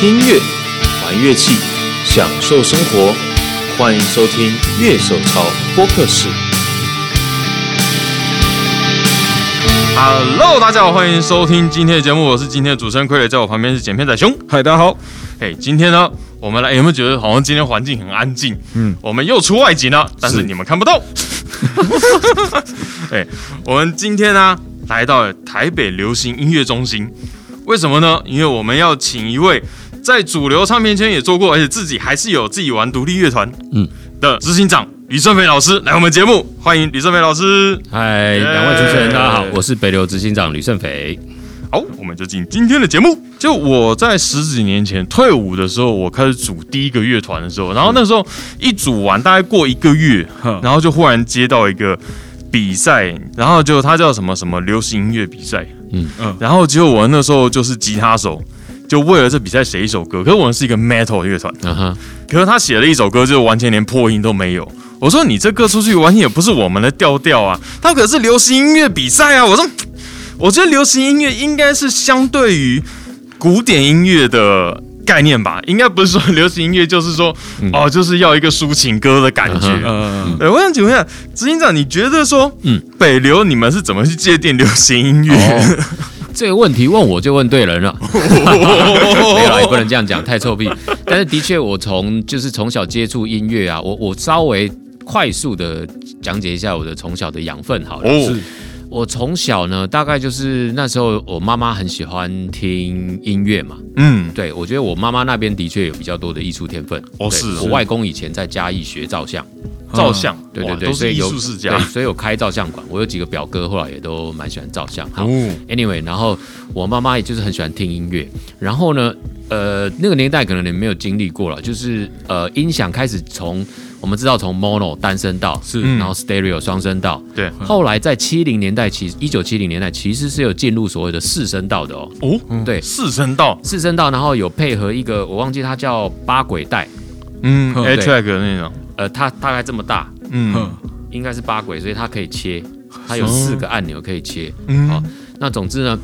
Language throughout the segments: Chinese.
听音乐，玩乐器，享受生活。欢迎收听《乐手潮播客室》。Hello，大家好，欢迎收听今天的节目，我是今天的主持人傀儡，在我旁边是剪片仔熊。嗨，大家好。哎，今天呢，我们来有没有觉得好像今天环境很安静？嗯，我们又出外景了，但是你们看不到。哎，我们今天呢来到了台北流行音乐中心，为什么呢？因为我们要请一位在主流唱片圈也做过，而且自己还是有自己玩独立乐团，嗯的执行长吕胜飞老师来我们节目，欢迎吕胜飞老师。嗨，两位主持人，大家好，我是北流执行长吕胜肥。好，我们就进今天的节目。就我在十几年前退伍的时候，我开始组第一个乐团的时候，然后那时候一组完，大概过一个月，哼 然后就忽然接到一个比赛，然后就它叫什么什么流行音乐比赛，嗯嗯嗯，然后结果我那时候就是吉他手，就为了这比赛写一首歌，可是我们是一个 metal 乐团，嗯哼，可是他写了一首歌，就完全连破音都没有。我说你这歌出去完全也不是我们的调调啊，它可是流行音乐比赛啊。我说，我觉得流行音乐应该是相对于古典音乐的概念吧，应该不是说流行音乐就是说、哦，就是要一个抒情歌的感觉。嗯嗯，对，我想请问一下，执行长，你觉得说，嗯嗯，北流你们是怎么去界定流行音乐？哦，这个问题问我就问对人了。没有啦，也不能这样讲，太臭屁。但是的确，我从就是从小接触音乐啊，我我稍微快速的讲解一下我的从小的养分好了。哦，我从小呢，大概就是那时候我妈妈很喜欢听音乐嘛，嗯，对我觉得我妈妈那边的确有比较多的艺术天分。哦是我外公以前在嘉义学照相。照相，对对对，所以有术世家对，。所以有开照相馆。我有几个表哥，后来也都蛮喜欢照相。好、哦 a n y w a y 然后我妈妈也就是很喜欢听音乐。然后呢，呃，那个年代可能你没有经历过了，就是呃，音响开始从我们知道从 mono 单声道是。然后 stereo 双声道，对，后来在七零年代，其实一九七零年代其实是有进入所谓的四声道的哦。哦，对，四声道，四声道，然后有配合一个我忘记它叫八轨带，嗯嗯，A track 的那种，呃，它大概这么大，嗯。嗯。应该是八轨，所以它可以切，它有四个按钮可以切。嗯。好，那总之呢，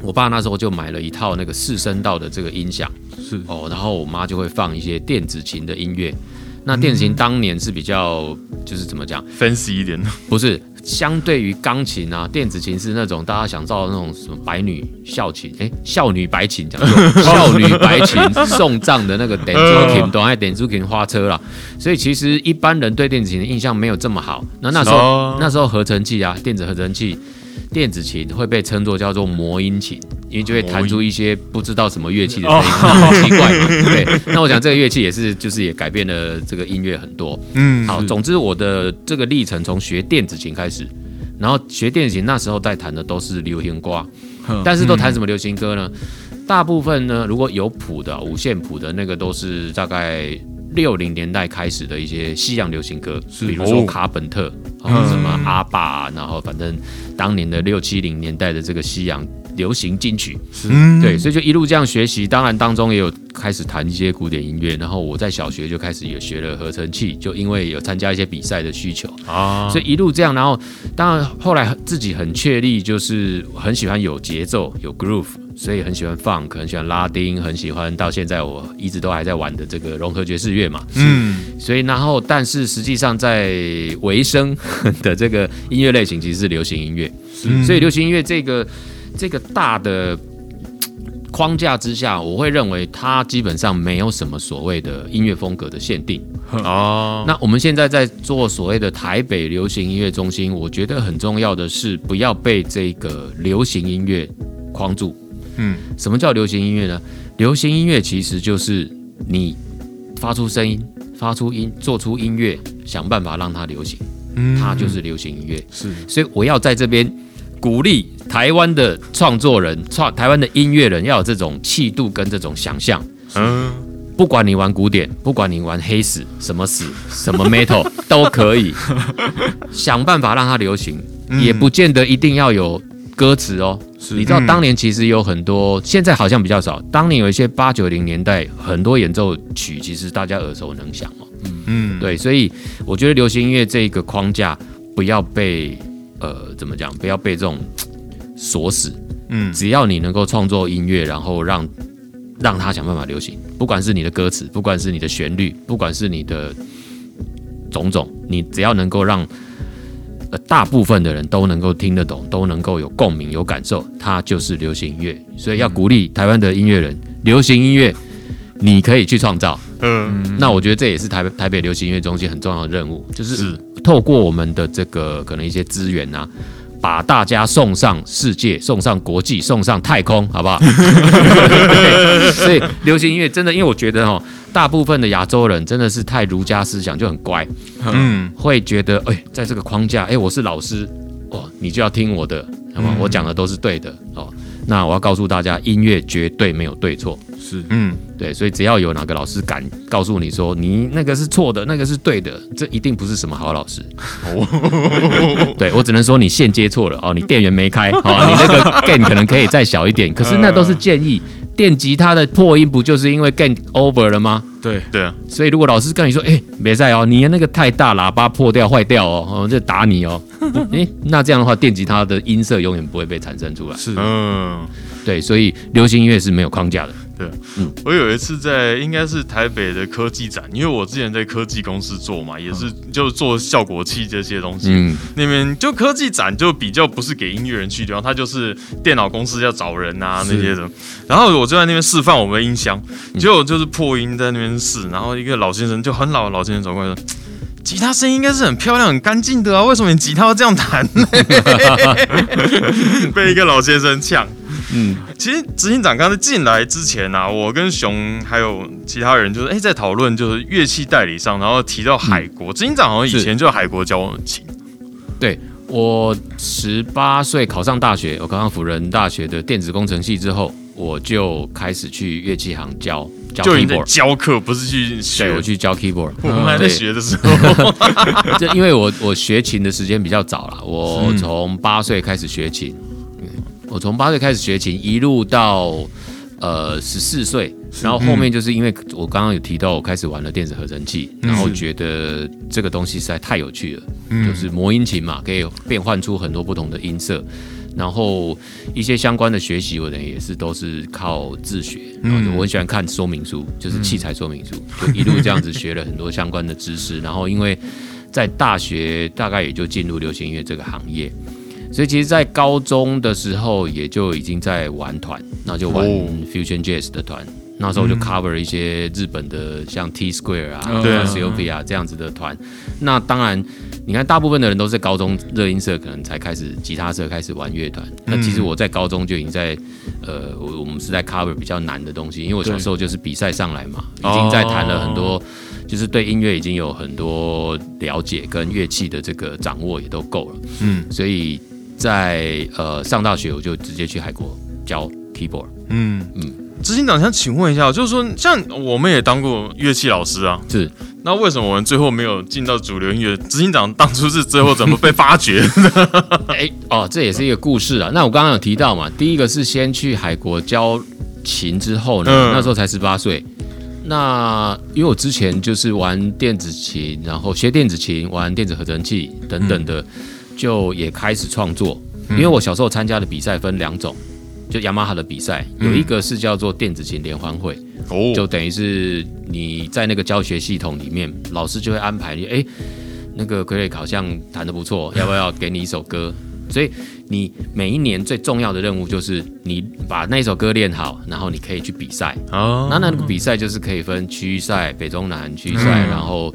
我爸那时候就买了一套那个四声道的这个音响。是。哦，然后我妈就会放一些电子琴的音乐。那电子琴当年是比较就是怎么讲，fancy 一点的，不是相对于钢琴啊，电子琴是那种大家想到的那种什么白女校琴，哎，校女白琴讲究，少女白琴送葬的那个 点珠琴，懂爱点珠琴花车啦。所以其实一般人对电子琴的印象没有这么好。那那时候、哦那时候合成器啊，电子合成器。电子琴会被称作叫做魔音琴，因为就会弹出一些不知道什么乐器的声音，很奇怪嘛。对，那我想这个乐器也是，就是也改变了这个音乐很多。嗯，好，总之我的这个历程从学电子琴开始，然后学电子琴那时候在弹的都是流行歌，嗯但是都弹什么流行歌呢？大部分呢，如果有谱的五线谱的那个都是大概六零年代开始的一些西洋流行歌，比如说哦卡本特，啊什么阿爸啊，然后反正当年的六七零年代的这个西洋流行金曲，嗯。对，所以就一路这样学习，当然当中也有开始弹一些古典音乐，然后我在小学就开始也学了合成器，就因为有参加一些比赛的需求，啊，所以一路这样，然后当然后来自己很确立，就是很喜欢有节奏、有 groove，所以很喜欢 funk，很喜欢拉丁，很喜欢到现在我一直都还在玩的这个融合爵士乐嘛，嗯，所以然后但是实际上在维生的这个音乐类型其实是流行音乐，嗯所以流行音乐这个这个大的 框架之下，我会认为它基本上没有什么所谓的音乐风格的限定。哦，那我们现在在做所谓的台北流行音乐中心，我觉得很重要的是不要被这个流行音乐框住。嗯，什么叫流行音乐呢？流行音乐其实就是你发出声音、发出音、做出音乐，想办法让它流行，嗯。它就是流行音乐。是。所以我要在这边鼓励台湾的创作人、创台湾的音乐人要有这种气度跟这种想象。嗯，不管你玩古典，不管你玩黑死什么死什么 metal 都可以，想办法让它流行，也不见得一定要有歌词哦。你知道当年其实有很多，现在好像比较少。当年有一些八九零年代很多演奏曲，其实大家耳熟能详哦。嗯，对，所以我觉得流行音乐这个框架不要被呃怎么讲，不要被这种锁死。嗯只要你能够创作音乐，然后让让他想办法流行，不管是你的歌词，不管是你的旋律，不管是你的种种，你只要能够让呃大部分的人都能够听得懂，都能够有共鸣、有感受，它就是流行音乐。所以要鼓励台湾的音乐人，流行音乐你可以去创造。嗯，那我觉得这也是台北台北流行音乐中心很重要的任务，就是是透过我们的这个可能一些资源啊，把大家送上世界，送上国际，送上太空，好不好？对所以流行音乐真的，因为我觉得哦，大部分的亚洲人真的是太儒家思想，就很乖，嗯，会觉得哎，在这个框架，哎，我是老师，哦，你就要听我的，那么我讲的都是对的哦。那我要告诉大家，音乐绝对没有对错，是嗯，对，所以只要有哪个老师敢告诉你说你那个是错的，那个是对的，这一定不是什么好老师。对我只能说你线接错了哦，你电源没开哦，你那个 gain 可能可以再小一点，可是那都是建议。电吉他的破音不就是因为 gain over 了吗？对，对啊，所以如果老师跟你说，哎、别在哦，你的那个太大，喇叭破掉坏掉哦，哦，就打你哦。哎、那这样的话，电吉他的音色永远不会被产生出来。是嗯。对，所以流行音乐是没有框架的。我有一次在应该是台北的科技展，因为我之前在科技公司做嘛，也是就做效果器这些东西。嗯，那边就科技展就比较不是给音乐人去的地方，它就是电脑公司要找人啊那些的。然后我就在那边示范我们的音箱，结果就是破音在那边试，然后一个老先生就很老的老先生走过来说。吉他声音应该是很漂亮、很干净的啊，为什么你吉他要这样弹呢？被一个老先生呛。嗯，其实执行长刚才进来之前啊，我跟熊还有其他人就是哎、在讨论就是乐器代理商，然后提到海国。执行长好像以前就海国教我们琴，对我十八岁考上大学，我考上辅仁大学的电子工程系之后，我就开始去乐器行教教就已经在 keyboard。教课，不是去学。对，我去教 keyboard。我们还在对学的时候，这 因为我我学琴的时间比较早了，我从八岁开始学琴，嗯我从八岁开始学琴，一路到呃十四岁，然后后面就是因为我刚刚有提到，我开始玩了电子合成器，然后觉得这个东西实在太有趣了，就是魔音琴嘛，可以变换出很多不同的音色。然后一些相关的学习，我等于也是都是靠自学。然后就我很喜欢看说明书，就是器材说明书，就一路这样子学了很多相关的知识。然后因为在大学大概也就进入流行音乐这个行业，所以其实，在高中的时候也就已经在玩团，那就玩哦 Fusion Jazz 的团。那时候就 cover 一些日本的像 T Square 啊、嗯对啊 c o p 啊这样子的团。那当然，你看大部分的人都是高中热音社可能才开始吉他社开始玩乐团。那其实我在高中就已经在呃，我我们是在 cover 比较难的东西，因为我小时候就是比赛上来嘛，已经在弹了很多。就是对音乐已经有很多了解，跟乐器的这个掌握也都够了。嗯所以在呃上大学我就直接去海国教 keyboard。嗯嗯嗯。执行长想请问一下，就是说，像我们也当过乐器老师啊，是那为什么我们最后没有进到主流音乐？执行长当初是最后怎么被发掘？哎哦，这也是一个故事啊。那我刚刚有提到嘛，第一个是先去海国教琴之后呢，嗯那时候才十八岁。那因为我之前就是玩电子琴，然后学电子琴、玩电子合成器等等的，就也开始创作。因为我小时候参加的比赛分两种，就雅马哈的比赛，有一个是叫做电子琴联欢会，哦就等于是你在那个教学系统里面，老师就会安排你，哎，那个傀儡好像弹得不错，要不要给你一首歌？所以你每一年最重要的任务就是你把那首歌练好，然后你可以去比赛。哦那那个比赛就是可以分区域赛、北中南区域赛，然后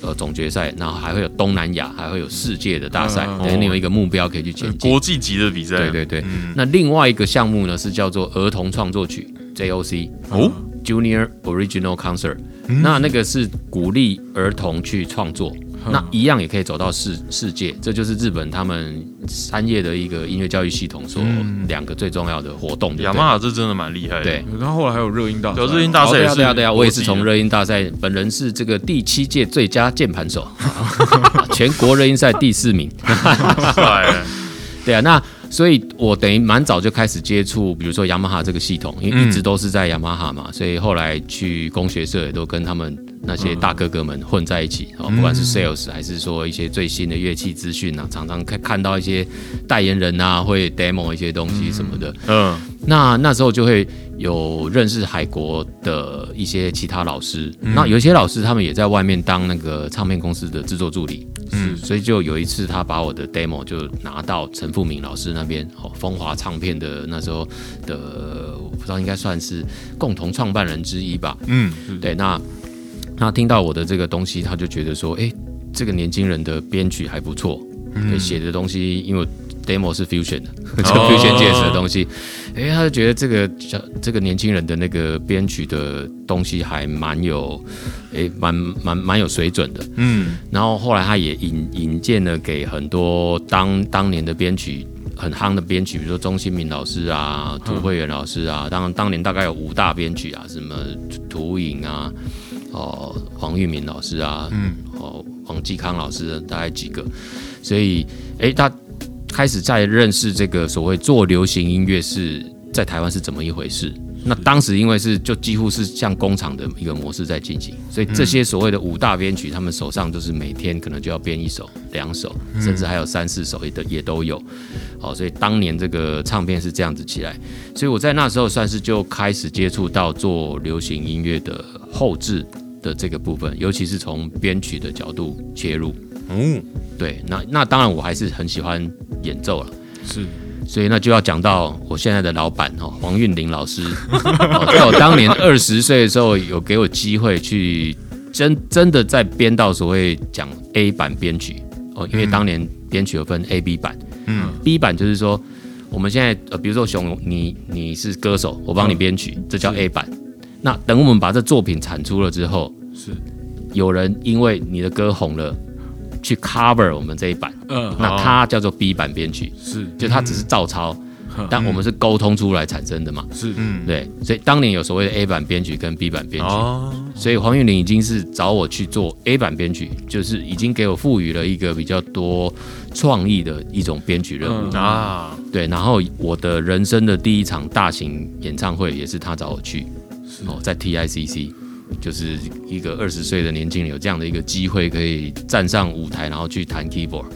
呃总决赛，然后还会有东南亚，还会有世界的大赛，嗯等于你有一个目标可以去前进。国际级的比赛，对对对，那另外一个项目呢是叫做儿童创作曲 JOC 哦，Junior Original Concert，、那那个是鼓励儿童去创作，那一样也可以走到世世界，这就是日本他们三叶的一个音乐教育系统所两个最重要的活动。雅马哈这真的蛮厉害的。对，然后后来还有热音大赛，有热音大赛哦对啊，也是对啊，对啊，我也是从热音大赛，本人是这个第七届最佳键盘手，全国热音赛第四名。帅，对啊，那所以我等于蛮早就开始接触，比如说雅马哈这个系统，因为一直都是在雅马哈嘛，所以后来去工学社也都跟他们那些大哥哥们混在一起哦，不管是 sales 还是说一些最新的乐器资讯啊，常常看看到一些代言人啊会 demo 一些东西什么的。嗯。那那时候就会有认识海国的一些其他老师，那有些老师他们也在外面当那个唱片公司的制作助理，嗯，所以就有一次他把我的 demo 就拿到陈富明老师那边，哦，风华唱片的那时候的，我不知道应该算是共同创办人之一吧，嗯，对，那他听到我的这个东西，他就觉得说，哎，这个年轻人的编曲还不错，对，写的东西，因为 demo 是 fusion 的，就 fusion jazz 的东西，哎，他就觉得这个小这个年轻人的那个编曲的东西还蛮有，哎，蛮蛮蛮有水准的，嗯，然后后来他也引引荐了给很多当当年的编曲很夯的编曲，比如说钟新民老师啊、涂慧源老师啊，当当年大概有五大编曲啊，什么涂影啊。哦，黄玉明老师啊，嗯，哦，黄继康老师大概几个，所以，哎，他开始在认识这个所谓做流行音乐是在台湾是怎么一回事。那当时因为是就几乎是像工厂的一个模式在进行，所以这些所谓的五大编曲，他们手上就是每天可能就要编一首、两首，甚至还有三四首也都也都有。好，所以当年这个唱片是这样子起来，所以我在那时候算是就开始接触到做流行音乐的后置。的这个部分，尤其是从编曲的角度切入，嗯，对，那那当然我还是很喜欢演奏了，是，所以那就要讲到我现在的老板哦，黄韵玲老师，在我当年二十岁的时候，有给我机会去真真的在编到所谓讲 A 版编曲哦，因为当年编曲有分 A、B 版，嗯，B 版就是说我们现在呃，比如说熊，你你是歌手，我帮你编曲，这叫 A 版。那等我们把这作品产出了之后，是有人因为你的歌红了，去 cover 我们这一版，嗯，那它叫做 B 版编曲，是，就它只是照抄，但我们是沟通出来产生的嘛，是，嗯，对，所以当年有所谓的 A 版编曲跟 B 版编曲，哦，所以黄韵玲已经是找我去做 A 版编曲，就是已经给我赋予了一个比较多创意的一种编曲任务。啊，对，然后我的人生的第一场大型演唱会也是他找我去。哦，在 TICC，就是一个二十岁的年轻人有这样的一个机会，可以站上舞台，然后去弹 keyboard。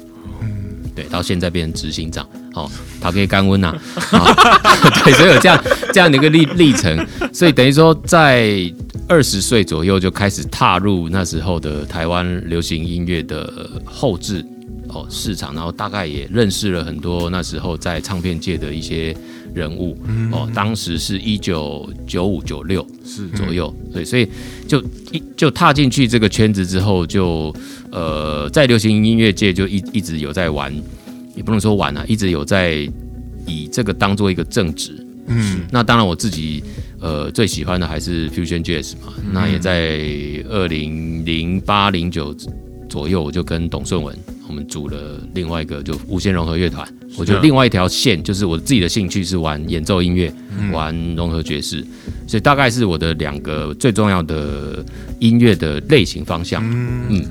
对，到现在变成执行长，哦，他可以干温呐。对，所以有这样这样的一个历历程，所以等于说在二十岁左右就开始踏入那时候的台湾流行音乐的后置哦市场，然后大概也认识了很多那时候在唱片界的一些。人物哦，当时是一九九五九六是左右，对，所以就一就踏进去这个圈子之后，就呃，在流行音乐界就一一直有在玩，也不能说玩啊，一直有在以这个当做一个正职。嗯，那当然我自己呃最喜欢的还是 fusion jazz 嘛，那也在二零零八零九左右，我就跟董顺文我们组了另外一个就无限融合乐团。我觉得另外一条线就是我自己的兴趣是玩演奏音乐，玩融合爵士，所以大概是我的两个最重要的音乐的类型方向。嗯，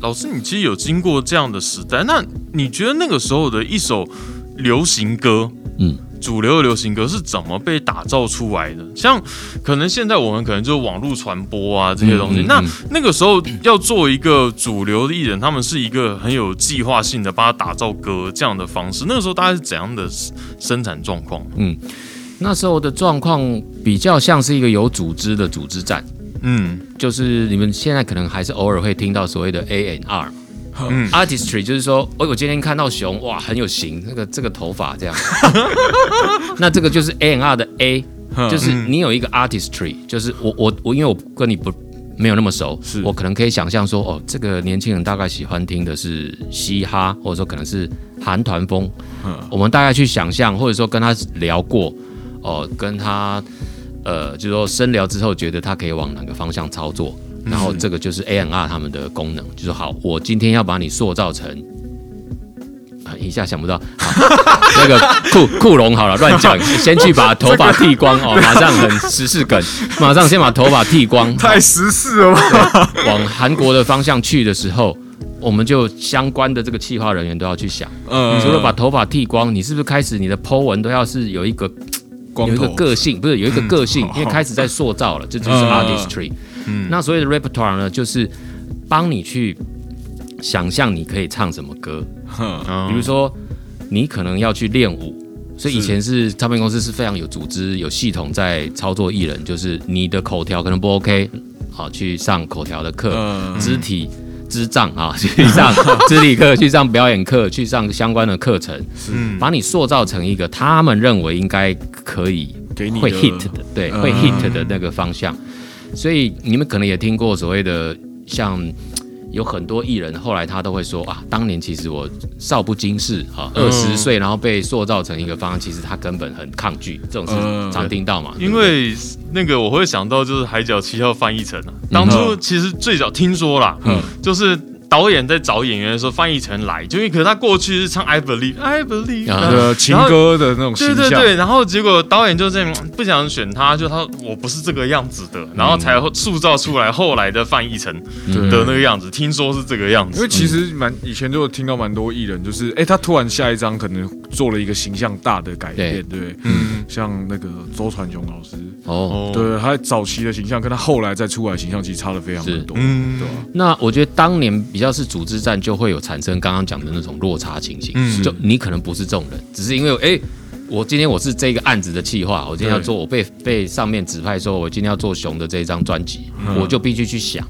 老师，你其实有经过这样的时代，那你觉得那个时候的一首流行歌，嗯？主流的流行歌是怎么被打造出来的？像可能现在我们可能就是网络传播啊这些东西。那那个时候要做一个主流的艺人，他们是一个很有计划性的帮他打造歌这样的方式。那个时候大概是怎样的生产状况？嗯，那时候的状况比较像是一个有组织的组织战。嗯，就是你们现在可能还是偶尔会听到所谓的 A N R。嗯，artistry 就是说，哦我今天看到熊，哇，很有型，那个这个头发这样，那这个就是 A N R 的 A，就是你有一个 artistry，就是我我我，因为我跟你不没有那么熟，我可能可以想象说，哦，这个年轻人大概喜欢听的是嘻哈，或者说可能是韩团风，我们大概去想象，或者说跟他聊过，哦，跟他呃，就是说深聊之后，觉得他可以往哪个方向操作。然后这个就是 A N R 他们的功能，就是好，我今天要把你塑造成，啊，一下想不到，那个 库库龙好了，乱讲，先去把头发剃光哦，马上很时事梗，马上先把头发剃光，太时事了吧？往韩国的方向去的时候，我们就相关的这个企划人员都要去想，嗯，除了把头发剃光，你是不是开始你的 Po 文都要是有一个有一个个性，不是有一个个性，因为开始在塑造了，这就是 artistry。那所谓的 repertoire 呢，就是帮你去想象你可以唱什么歌。比如说，你可能要去练舞，所以以前是唱片公司是非常有组织、有系统在操作艺人，就是你的口条可能不 OK，好去上口条的课，嗯肢体。智障啊，去上肢体课，去上表演课，去上相关的课程，嗯把你塑造成一个他们认为应该可以会 hit 的，对，嗯会 hit 的那个方向。所以你们可能也听过所谓的像。有很多艺人后来他都会说啊，当年其实我少不经事啊，二十岁然后被塑造成一个方案，其实他根本很抗拒，这种嗯事常听到嘛。因为那个我会想到就是《海角七号》翻译成啊，当初其实最早听说啦，嗯就是导演在找演员的时候翻译成来，就因为可是他过去是唱 I believe I believe，啊的情歌的那种形象，对对对，然后结果导演就这样不想选他，就他我不是这个样子的，然后才塑造出来后来的翻译成嗯。的那个样子，听说是这个样子。因为。其实蛮以前就有听到蛮多艺人，就是哎、他突然下一张可能做了一个形象大的改变，对？嗯，像那个周传雄老师，哦，哦，对，他早期的形象跟他后来再出来的形象其实差的非常的多，嗯。对吧？那我觉得当年比较是组织战，就会有产生刚刚讲的那种落差情形。嗯就你可能不是这种人，只是因为哎、我今天我是这个案子的企划，我今天要做，我被被上面指派说，我今天要做熊的这一张专辑，我就必须去想。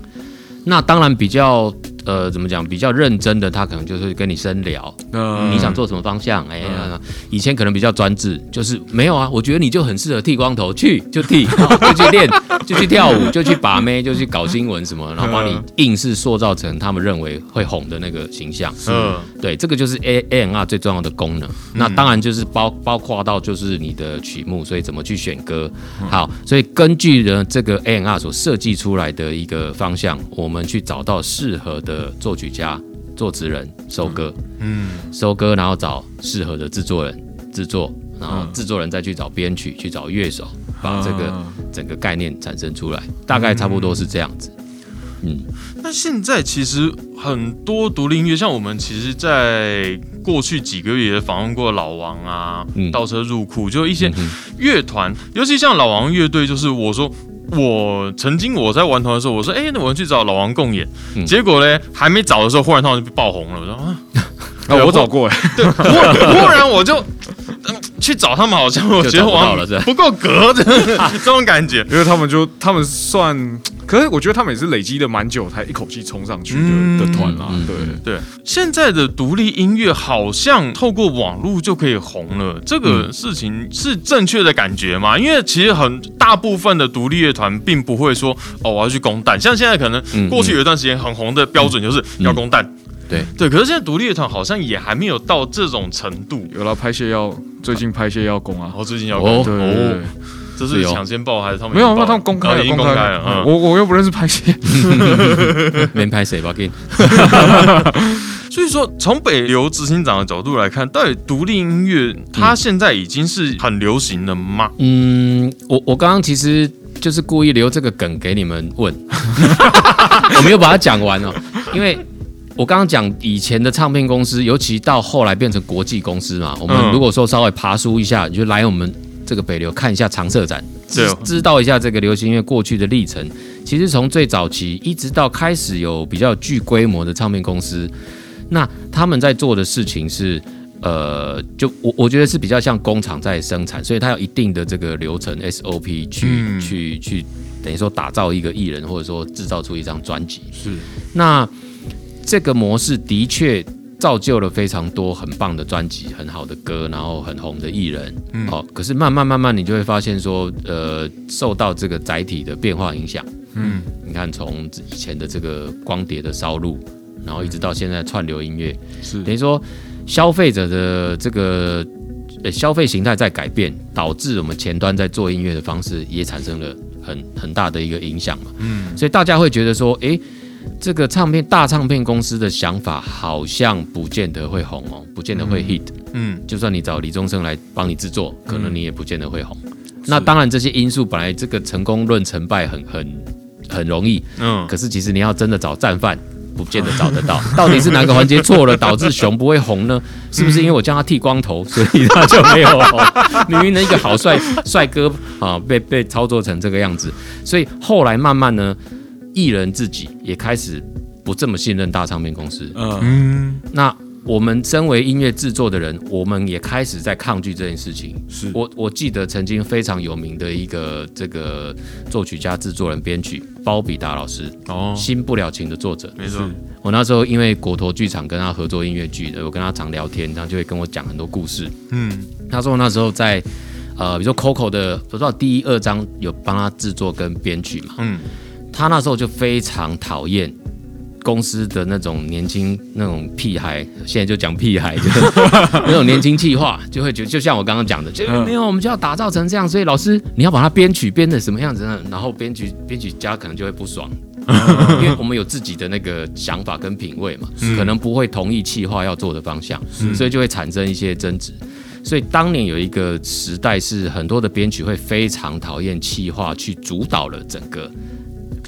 那当然比较呃怎么讲，比较认真的，他可能就是跟你深聊，嗯你想做什么方向？哎呀，以前可能比较专制，就是没有啊，我觉得你就很适合剃光头，去就剃，就去练，就去跳舞，就去把妹，就去搞新闻什么，然后把你硬是塑造成他们认为会红的那个形象。嗯对，这个就是 A A N R 最重要的功能。那当然就是包包括到就是你的曲目，所以怎么去选歌。好，所以根据呢这个 A N R 所设计出来的一个方向，我们去找到适合的作曲家、作词人收歌。嗯收歌，然后找适合的制作人制作，然后嗯制作人再去找编曲，去找乐手，把这个啊整个概念产生出来，大概差不多是这样子。嗯，那现在其实很多独立音乐，像我们其实，在过去几个月也访问过老王啊，嗯倒车入库，就一些乐团，尤其像老王乐队，就是我说。我曾经我在玩团的时候，我说：“哎、那我们去找老王共演。嗯结果呢，还没找的时候，忽然他们就爆红了。我说：“啊，啊，我找过哎，对，忽 忽然我就、嗯去找他们，好像我觉得我好像不到了不够格的。这种感觉。因为他们就他们算，可是我觉得他们也是累积的蛮久，才一口气冲上去的、嗯。的团啦，嗯对。对，现在的独立音乐好像透过网络就可以红了，这个事情是正确的感觉吗？因为其实很大部分的独立乐团并不会说哦，我要去攻蛋，像现在可能嗯过去有一段时间很红的标准就是要攻蛋，对。对，可是现在独立乐团好像也还没有到这种程度。有了拍戏要最近拍戏要攻啊。哦，最近要哦。攻。对对对。哦，这是抢先报还是他们没有，那他们公开了，公开。了，嗯，我我又不认识拍戏，没拍谁吧？给 所以说，从北流执行长的角度来看，到底独立音乐它现在已经是很流行了吗？嗯，我我刚刚其实就是故意留这个梗给你们问，我没有把它讲完哦，因为我刚刚讲以前的唱片公司，尤其到后来变成国际公司嘛，我们嗯如果说稍微爬梳一下，你就来我们这个北流看一下常设展，知哦知道一下这个流行音乐过去的历程。其实从最早期一直到开始有比较具规模的唱片公司，那他们在做的事情是。呃，就我我觉得是比较像工厂在生产，所以它有一定的这个流程 SOP 去、嗯去去，等于说打造一个艺人，或者说制造出一张专辑。是，那这个模式的确造就了非常多很棒的专辑、很好的歌，然后很红的艺人。嗯哦，可是慢慢慢慢，你就会发现说，呃，受到这个载体的变化影响。嗯你看，从以前的这个光碟的烧录，然后一直到现在串流音乐，是等于说消费者的这个呃消费形态在改变，导致我们前端在做音乐的方式也产生了很很大的一个影响嘛。嗯所以大家会觉得说，诶，这个唱片大唱片公司的想法好像不见得会红哦，不见得会 hit。嗯就算你找李宗盛来帮你制作，可能你也不见得会红。那当然，这些因素本来这个成功论成败很很很容易，嗯，可是其实你要真的找战犯，不见得找得到。到底是哪个环节错了，导致熊不会红呢？是不是因为我叫他剃光头，所以他就没有红？明明的一个好帅帅哥啊，被被操作成这个样子，所以后来慢慢呢，艺人自己也开始不这么信任大唱片公司。嗯嗯那我们身为音乐制作的人，我们也开始在抗拒这件事情。是我我记得曾经非常有名的一个这个作曲家、制作人、编曲包比达老师，哦《新不了情》的作者。没错，我那时候因为果陀剧场跟他合作音乐剧的，我跟他常聊天，他就会跟我讲很多故事。嗯他说那时候在呃，比如说 Coco 的不知道第一二章有帮他制作跟编曲嘛，嗯他那时候就非常讨厌公司的那种年轻那种屁孩，现在就讲屁孩，就是 那种年轻气话，就会觉得就像我刚刚讲的，就嗯没有我们就要打造成这样，所以老师你要把它编曲编的什么样子呢？然后编曲编曲家可能就会不爽。因为我们有自己的那个想法跟品味嘛，可能不会同意企划要做的方向，所以就会产生一些争执。所以当年有一个时代是很多的编曲会非常讨厌企划去主导了整个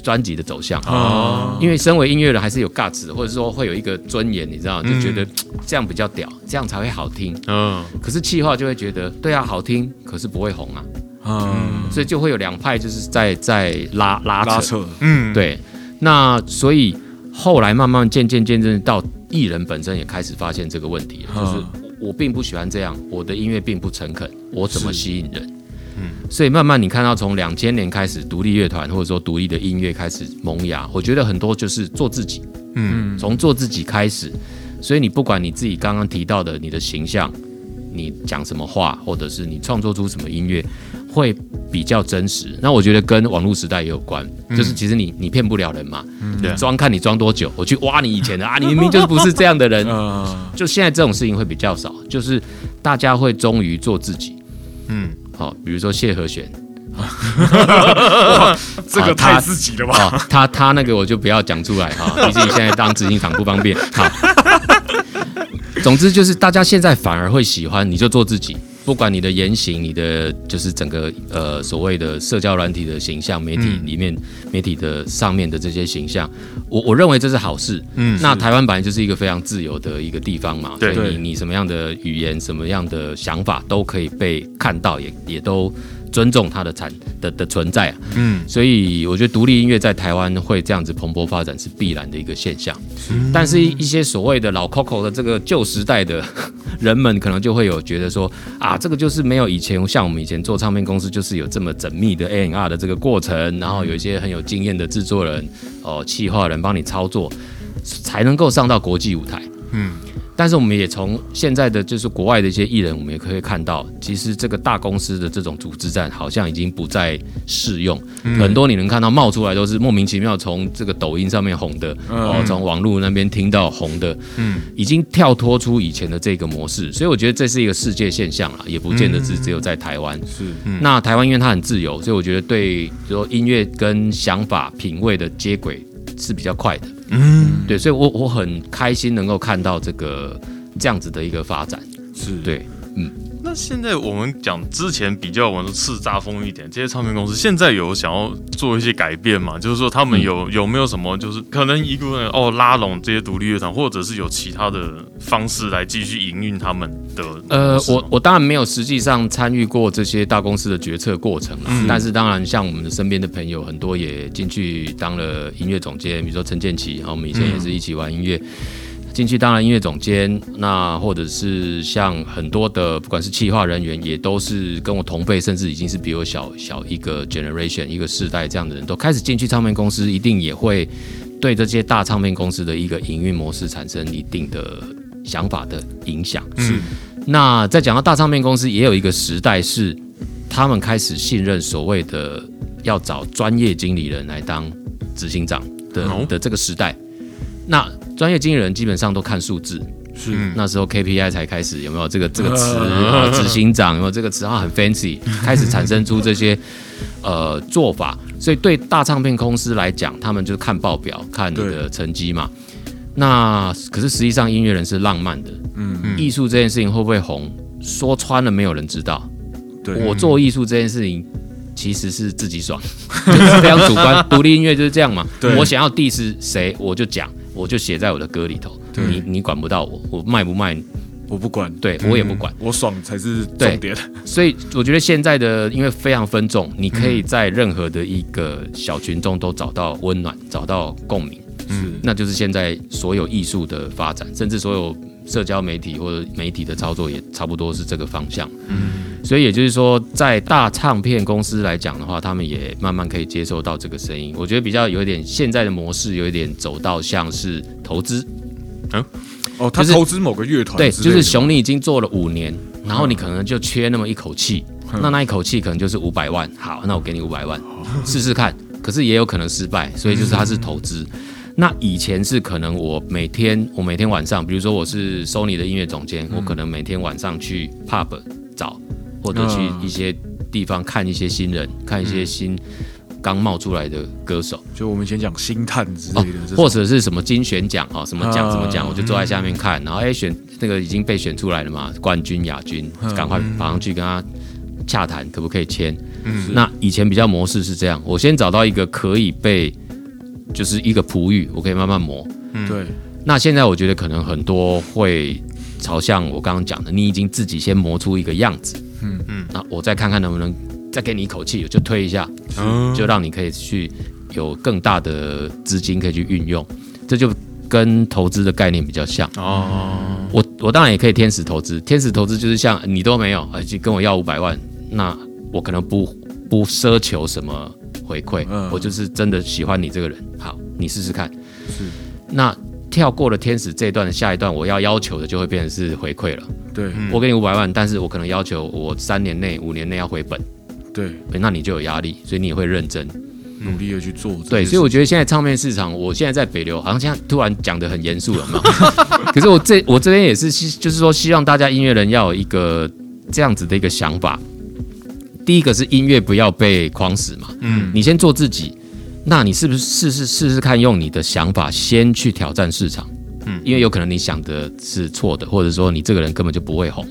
专辑的走向。哦。因为身为音乐人还是有 guts，或者说会有一个尊严，你知道，就觉得这样比较屌，这样才会好听。嗯。可是气话就会觉得，对啊，好听，可是不会红啊，嗯，所以就会有两派就是在在拉拉扯。拉扯，嗯，对，那所以后来慢慢渐渐渐渐到艺人本身也开始发现这个问题了，就是我我并不喜欢这样，我的音乐并不诚恳，我怎么吸引人？嗯，所以慢慢你看到从两千年开始，独立乐团或者说独立的音乐开始萌芽，我觉得很多就是做自己，嗯从做自己开始。所以你不管你自己刚刚提到的你的形象，你讲什么话，或者是你创作出什么音乐，会比较真实。那我觉得跟网络时代也有关，就是其实你你骗不了人嘛，对你装看你装多久，我去挖你以前的啊，你明明就是不是这样的人。嗯，就现在这种事情会比较少，就是大家会忠于做自己。嗯好、比如说谢和弦，这个太自己了吧？啊，他他那个我就不要讲出来哈，毕竟现在当执行长不方便。好，总之就是大家现在反而会喜欢你就做自己，不管你的言行，你的就是整个呃所谓的社交软体的形象，媒体里面、媒体的上面的这些形象，我我认为这是好事。嗯那台湾本来就是一个非常自由的一个地方嘛，对对所以你你什么样的语言、什么样的想法都可以被看到，也也都尊重它的产的的存在啊。嗯所以我觉得独立音乐在台湾会这样子蓬勃发展是必然的一个现象。但是，一些所谓的老 Coco 的这个旧时代的人们，可能就会有觉得说啊，这个就是没有以前像我们以前做唱片公司，就是有这么缜密的 A N R 的这个过程，然后有一些很有经验的制作人、哦、企划人帮你操作，才能够上到国际舞台。嗯但是我们也从现在的就是国外的一些艺人，我们也可以看到，其实这个大公司的这种组织战好像已经不再适用。很多你能看到冒出来都是莫名其妙从这个抖音上面红的，哦，从网络那边听到红的，嗯已经跳脱出以前的这个模式。所以我觉得这是一个世界现象了，也不见得是只有在台湾。是那台湾因为它很自由，所以我觉得对比如说音乐跟想法品味的接轨是比较快的。嗯，对，所以我我很开心能够看到这个这样子的一个发展。是，对，那现在我们讲之前比较我们叱咤风一点，这些唱片公司现在有想要做一些改变嘛？就是说他们有、有没有什么，就是可能一部分哦拉拢这些独立乐团，或者是有其他的方式来继续营运他们的呃我我当然没有实际上参与过这些大公司的决策过程了，但是当然像我们的身边的朋友很多也进去当了音乐总监，比如说陈建奇，啊，我们以前也是一起玩音乐。进去当了音乐总监，那或者是像很多的不管是企划人员，也都是跟我同辈，甚至已经是比我小小一个 generation 一个世代这样的人，都开始进去唱片公司，一定也会对这些大唱片公司的一个营运模式产生一定的想法的影响。是那在讲到大唱片公司，也有一个时代是他们开始信任所谓的要找专业经理人来当执行长的、哦的这个时代。那专业经纪人基本上都看数字，是嗯那时候 KPI 才开始有没有这个这个词啊？执行长有没有这个词？它很 fancy，开始产生出这些呃做法。所以对大唱片公司来讲，他们就看报表，看你的成绩嘛。那可是实际上音乐人是浪漫的，嗯艺术这件事情会不会红，说穿了没有人知道。对，我做艺术这件事情其实是自己爽，就是非常主观。独立音乐就是这样嘛对，我想要 diss 谁，我就讲，我就写在我的歌里头。你你管不到我，我卖不卖，我不管，对我也不管。我爽才是重点。所以我觉得现在的因为非常分众，你可以在任何的一个小群众都找到温暖，找到共鸣。是那就是现在所有艺术的发展，甚至所有社交媒体或者媒体的操作也差不多是这个方向。嗯，所以也就是说，在大唱片公司来讲的话，他们也慢慢可以接受到这个声音。我觉得比较有一点现在的模式，有一点走到像是投资。嗯哦，他是投资某个乐团之对，就是熊，你已经做了五年，然后你可能就缺那么一口气，那那一口气可能就是五百万。好，那我给你五百万，试试看。可是也有可能失败，所以就是它是投资。那以前是可能我每天我每天晚上，比如说我是 Sony 的音乐总监，我可能每天晚上去 pub 找，或者去一些地方看一些新人，看一些新刚冒出来的歌手。就我们以前讲星探之哦类的或者是什么金选奖哦，什么奖啊什么奖，我就坐在下面看，然后哎选那个已经被选出来了嘛，冠军、亚军，赶快跑上去跟他洽谈，可不可以签？那以前比较模式是这样，我先找到一个可以被，就是一个璞玉，我可以慢慢磨。对，那现在我觉得可能很多会朝向我刚刚讲的，你已经自己先磨出一个样子，嗯。嗯，那我再看看能不能再给你一口气，我就推一下，就让你可以去有更大的资金可以去运用，这就跟投资的概念比较像。哦，我我当然也可以天使投资，天使投资就是像你都没有，而且跟我要五百万，那我可能不不奢求什么回馈，嗯我就是真的喜欢你这个人，好，你试试看。是，那跳过了天使这一段的下一段，我要要求的就会变成是回馈了。对，我给你五百万，但是我可能要求我三年内、五年内要回本，对，诶那你就有压力，所以你也会认真。努力的去做。对，所以我觉得现在唱片市场，我现在在北流，好像现在突然讲的很严肃了，嘛？可是我这我这边也是希，就是说希望大家音乐人要有一个这样子的一个想法。第一个是音乐不要被框死嘛，嗯，你先做自己，那你是不是试试试试看，用你的想法先去挑战市场？嗯，因为有可能你想的是错的，或者说你这个人根本就不会红，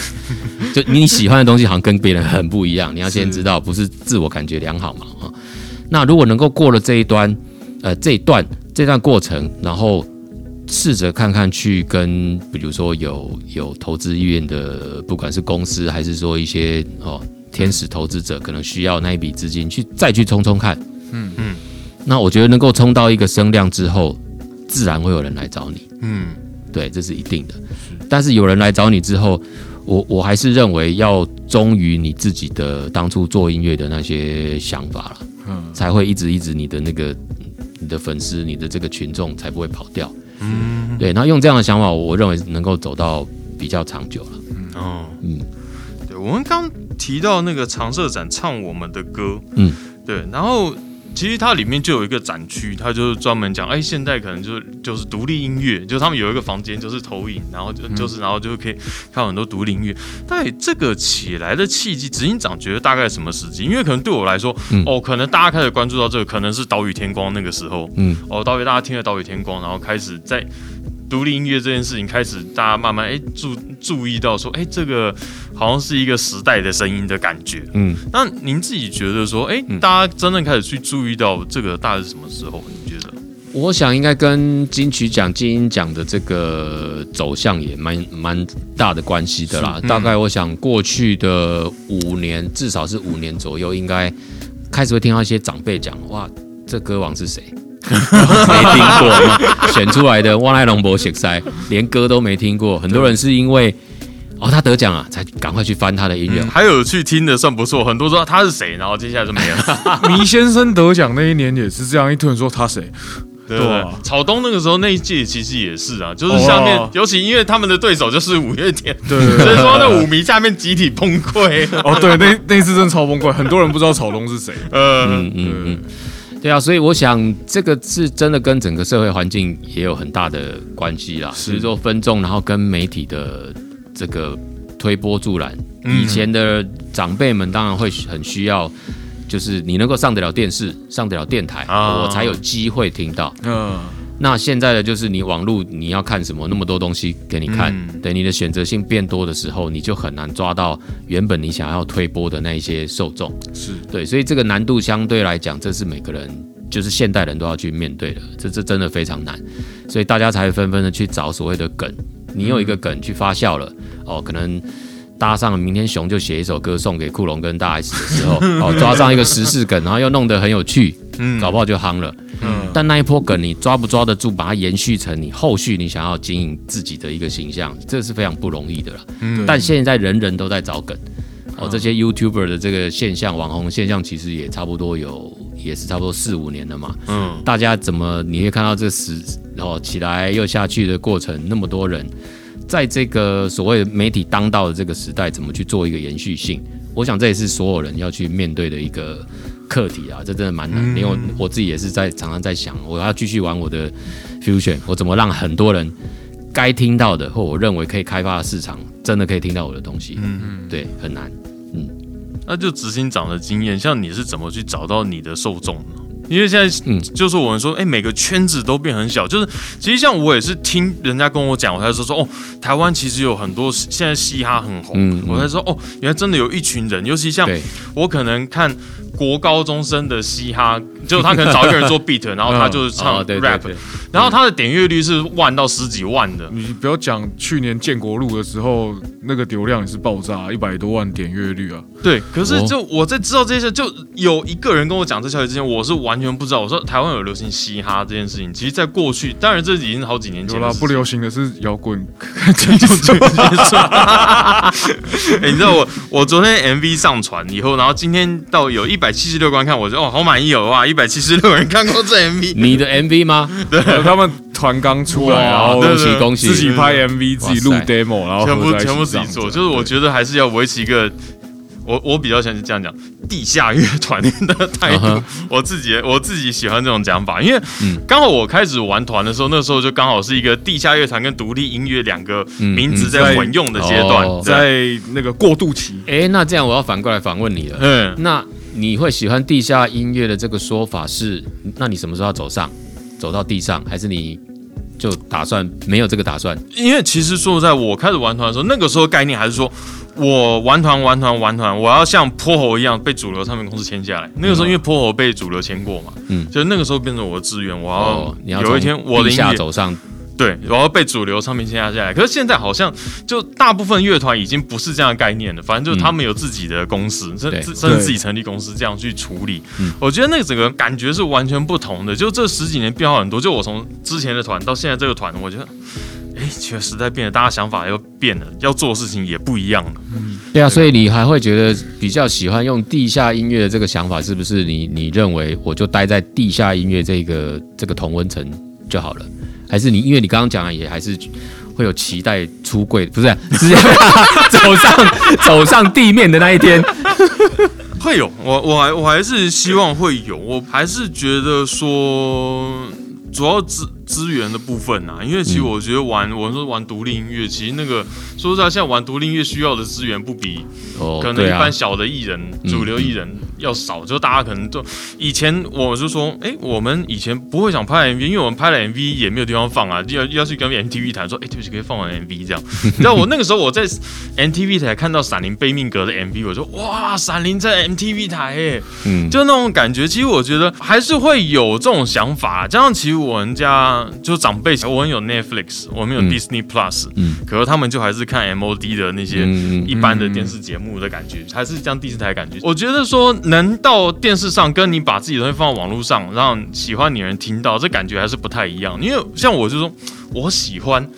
就你喜欢的东西好像跟别人很不一样，你要先知道不是自我感觉良好嘛啊。那如果能够过了这一端，呃，这一段这段过程，然后试着看看去跟，比如说有有投资意愿的，不管是公司还是说一些哦天使投资者，可能需要那一笔资金去再去冲冲看，嗯嗯。那我觉得能够冲到一个声量之后，自然会有人来找你，嗯，对，这是一定的。但是有人来找你之后，我我还是认为要忠于你自己的当初做音乐的那些想法了，嗯才会一直一直你的那个你的粉丝、你的这个群众才不会跑掉。嗯，对，那用这样的想法，我认为能够走到比较长久了。哦，嗯对，我们刚提到那个常设展唱我们的歌，嗯，对，然后其实它里面就有一个展区，它就是专门讲，哎，现在可能就是就是独立音乐，就是他们有一个房间就是投影，然后就就是然后就可以看很多独立音乐。但这个起来的契机，执行长觉得大概什么时机？因为可能对我来说，嗯。哦，可能大家开始关注到这个，可能是岛屿天光那个时候，嗯，哦，岛屿大家听了岛屿天光，然后开始在独立音乐这件事情开始，大家慢慢哎注注意到说，哎，这个好像是一个时代的声音的感觉。嗯，那您自己觉得说，哎，大家真正开始去注意到这个大概是什么时候？你觉得？我想应该跟金曲奖、金鹰奖的这个走向也蛮蛮大的关系的啦。大概我想过去的五年，至少是五年左右，应该开始会听到一些长辈讲：“哇，这歌王是谁？” 没听过，选出来的汪来龙博写塞，连歌都没听过。很多人是因为哦他得奖啊，才赶快去翻他的音乐。还有去听的算不错，很多说他是谁，然后接下来就没了。迷先生得奖那一年也是这样，一突然说他谁？对不对对啊？草东那个时候那一届其实也是啊，就是下面，哦尤其因为他们的对手就是五月天，对对所以。说那五迷下面集体崩溃。哦，对，那那一次真的超崩溃，很多人不知道草东是谁。呃，嗯嗯嗯，对啊，所以我想这个是真的跟整个社会环境也有很大的关系啦。是比如说分众，然后跟媒体的这个推波助澜。以前的长辈们当然会很需要，就是你能够上得了电视、上得了电台，啊我才有机会听到。嗯，那现在的就是你网络你要看什么，那么多东西给你看，嗯对你的选择性变多的时候，你就很难抓到原本你想要推播的那一些受众。是对，所以这个难度相对来讲，这是每个人就是现代人都要去面对的，这这真的非常难，所以大家才会纷纷的去找所谓的梗。你有一个梗去发酵了，哦，可能搭上了明天熊就写一首歌送给库龙跟大 S 的时候，哦，抓上一个时事梗，然后又弄得很有趣，嗯搞不好就夯了。嗯但那一波梗你抓不抓得住，把它延续成你后续你想要经营自己的一个形象，这是非常不容易的了。嗯但现在人人都在找梗，哦，这些 YouTuber 的这个现象，网红现象其实也差不多有，也是差不多四五年了嘛。嗯，大家怎么你会看到这时哦起来又下去的过程，那么多人在这个所谓媒体当道的这个时代，怎么去做一个延续性？我想这也是所有人要去面对的一个课题啊，这真的蛮难。因为我我自己也是在常常在想，我要继续玩我的 fusion，我怎么让很多人该听到的或我认为可以开发的市场，真的可以听到我的东西？嗯嗯，对，很难。嗯那就执行长的经验，像你是怎么去找到你的受众呢？因为现在，嗯就是我们说，哎、每个圈子都变很小。就是其实像我也是听人家跟我讲，我才说说，哦，台湾其实有很多现在嘻哈很红，嗯嗯我才说，哦，原来真的有一群人，尤其像，我可能看国高中生的嘻哈，就他可能找一个人做 beat，然后 他就是唱 rap，、对，然后他的点阅率是万到十几万的。你不要讲去年建国路的时候，那个流量也是爆炸，一百多万点阅率啊！对，可是哦就我在知道这些，就有一个人跟我讲这消息之前，我是完全不知道。我说台湾有流行嘻哈这件事情，其实在过去，当然这已经是好几年前的事情不流行的是摇滚，哎、你知道我我昨天 MV 上传以后，然后今天到有一百七十六观看，我就哦好满意哦哇，一百七十六人看过这 MV。你的 MV 吗？对他们团刚出来，然后恭喜恭喜！自己拍 MV，自己录 demo，然后全部全部自己做，就是我觉得还是要维持一个，我我比较喜欢这样讲地下乐团的态度。我自己我自己喜欢这种讲法，因为嗯。刚好我开始玩团的时候，那时候就刚好是一个地下乐团跟独立音乐两个嗯名字嗯在混用的阶段在那个过渡期，哎，那这样我要反过来反问你了。嗯，那你会喜欢地下音乐的这个说法是？那你什么时候要走上，走到地上，还是你就打算没有这个打算？因为其实说实在，我开始玩团的时候，那个时候概念还是说。我玩团玩团玩团，我要像泼猴一样被主流唱片公司签下来。那个时候因为泼猴被主流签过嘛，嗯，就那个时候变成我的志愿，我要、有一天我的音乐走上，对，然后被主流唱片签下下来。可是现在好像就大部分乐团已经不是这样的概念了，反正就是他们有自己的公司，甚对至甚至自己成立公司这样去处理。嗯我觉得那个整个感觉是完全不同的。就这十几年变化很多，就我从之前的团到现在这个团，我觉得。哎，其实时代变了，大家想法又变了，要做的事情也不一样了。对啊，所以你还会觉得比较喜欢用地下音乐的这个想法，是不是你你认为我就待在地下音乐这个这个同温层就好了？还是你因为你刚刚讲的也还是会有期待出柜，不是 是 走上 走上地面的那一天？会有，我我还我还是希望会有，我还是觉得说主要只资源的部分啊，因为其实我觉得玩、我说玩独立音乐，其实那个说实在，现在玩独立音乐需要的资源不比哦可，能一般，小的艺人、嗯主流艺人要少，就大家可能就以前我就说，哎、我们以前不会想拍 MV，因为我们拍了 MV 也没有地方放啊，要要去跟 MTV 谈说，哎、对不起，可以放完 MV 这样。你知道我那个时候我在 MTV 台看到闪灵悲命阁的 MV，我说哇，闪灵在 MTV 台哎、嗯，就那种感觉，其实我觉得还是会有这种想法。加上其实我们家就长辈，我们有 Netflix，我们有嗯 Disney Plus，、嗯可是他们就还是看 MOD 的那些嗯一般的电视节目的感觉，还是这样电视台的感觉。我觉得说能到电视上，跟你把自己的东西放到网络上，让喜欢你的人听到，这感觉还是不太一样。因为像我就说，我喜欢。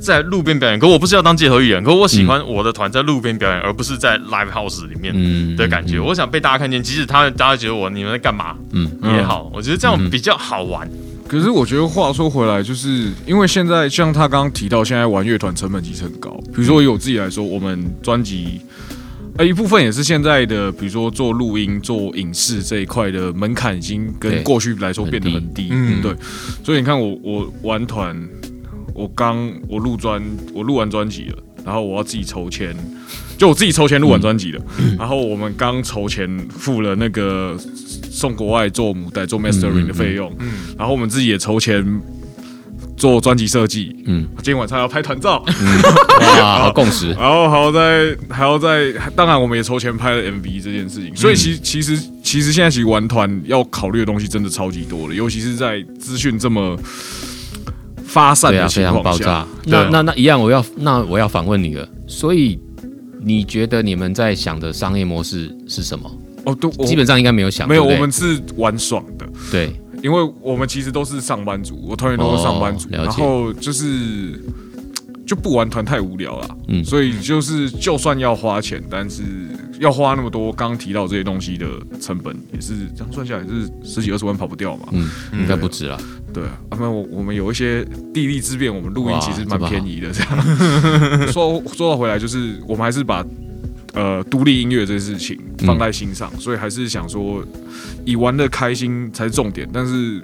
在路边表演，可我不是要当街头艺人，可我喜欢我的团在路边表演，而不是在 live house 里面嗯的感觉。我想被大家看见，即使他大家觉得我你们在干嘛嗯也好，我觉得这样比较好玩。可是我觉得话说回来，就是因为现在像他刚刚提到，现在玩乐团成本其实很高。比如说以我自己来说，我们专辑，呃，一部分也是现在的，比如说做录音、做影视这一块的门槛已经跟过去来说变得很低。嗯对。所以你看我我玩团，我刚我录专，我录完专辑了，然后我要自己筹钱，就我自己筹钱录完专辑了，然后我们刚筹钱付了那个送国外做母带做 mastering 的费用，嗯。然后我们自己也筹钱做专辑设计，嗯，今天晚上要拍团照，哇，好共识，然后还要再还要再，当然我们也筹钱拍了 MV 这件事情，所以其其实其实现在其实玩团要考虑的东西真的超级多了，尤其是在资讯这么发散的情况下，那那那一样，我要那我要反问你了。所以你觉得你们在想的商业模式是什么？哦，对，基本上应该没有想，没有，对对？我们是玩爽的，对，因为我们其实都是上班族，我团员都是上班族，哦然后就是就不玩团太无聊了，嗯。所以就是就算要花钱，但是要花那么多刚刚提到这些东西的成本，也是这样算下来是十几二十万跑不掉嘛。嗯，应该不止了。对啊，啊那我我们有一些地利之便，我们录音其实蛮便宜的。这样 说说到回来，就是我们还是把呃独立音乐这件事情放在心上，所以还是想说以玩的开心才是重点，但是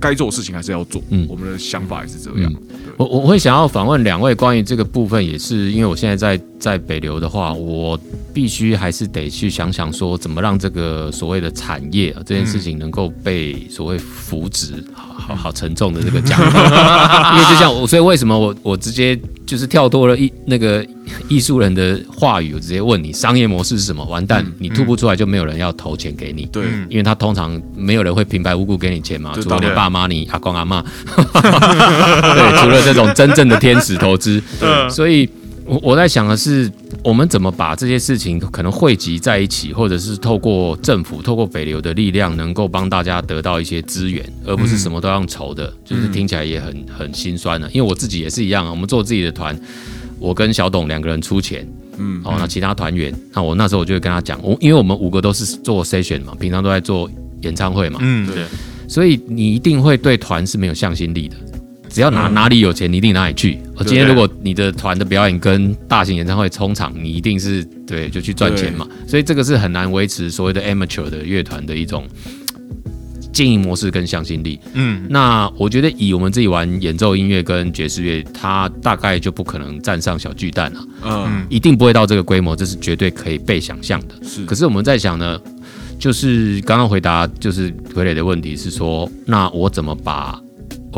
该做的事情还是要做。嗯我们的想法也是这样。我我会想要访问两位关于这个部分，也是因为我现在在在北流的话，我必须还是得去想想说，怎么让这个所谓的产业啊这件事情能够被所谓扶植，好好好沉重的这个 讲法，因为就像我，所以为什么我我直接就是跳脱了艺那个艺术人的话语，我直接问你商业模式是什么？完蛋，你吐不出来就没有人要投钱给你。对，因为他通常没有人会平白无故给你钱嘛，除了你爸妈、你阿公阿妈，对，除了这种真正的天使投资，所以我我在想的是，我们怎么把这些事情可能汇集在一起，或者是透过政府、透过北流的力量，能够帮大家得到一些资源，而不是什么都让筹的，就是听起来也很很心酸的。因为我自己也是一样啊，我们做自己的团，我跟小董两个人出钱。嗯，哦，那其他团员，那我那时候我就会跟他讲，我因为我们五个都是做 session 嘛，平常都在做演唱会嘛，嗯，对，所以你一定会对团是没有向心力的。只要哪、哪里有钱，你一定哪里去。我，今天如果你的团的表演跟大型演唱会冲场，你一定是对就去赚钱嘛。所以这个是很难维持所谓的 amateur 的乐团的一种经营模式跟向心力。嗯，那我觉得以我们自己玩演奏音乐跟爵士乐，它大概就不可能站上小巨蛋了、嗯，一定不会到这个规模，这是绝对可以被想象的。是，可是我们在想呢，就是刚刚回答就是傀儡的问题是说，那我怎么把呃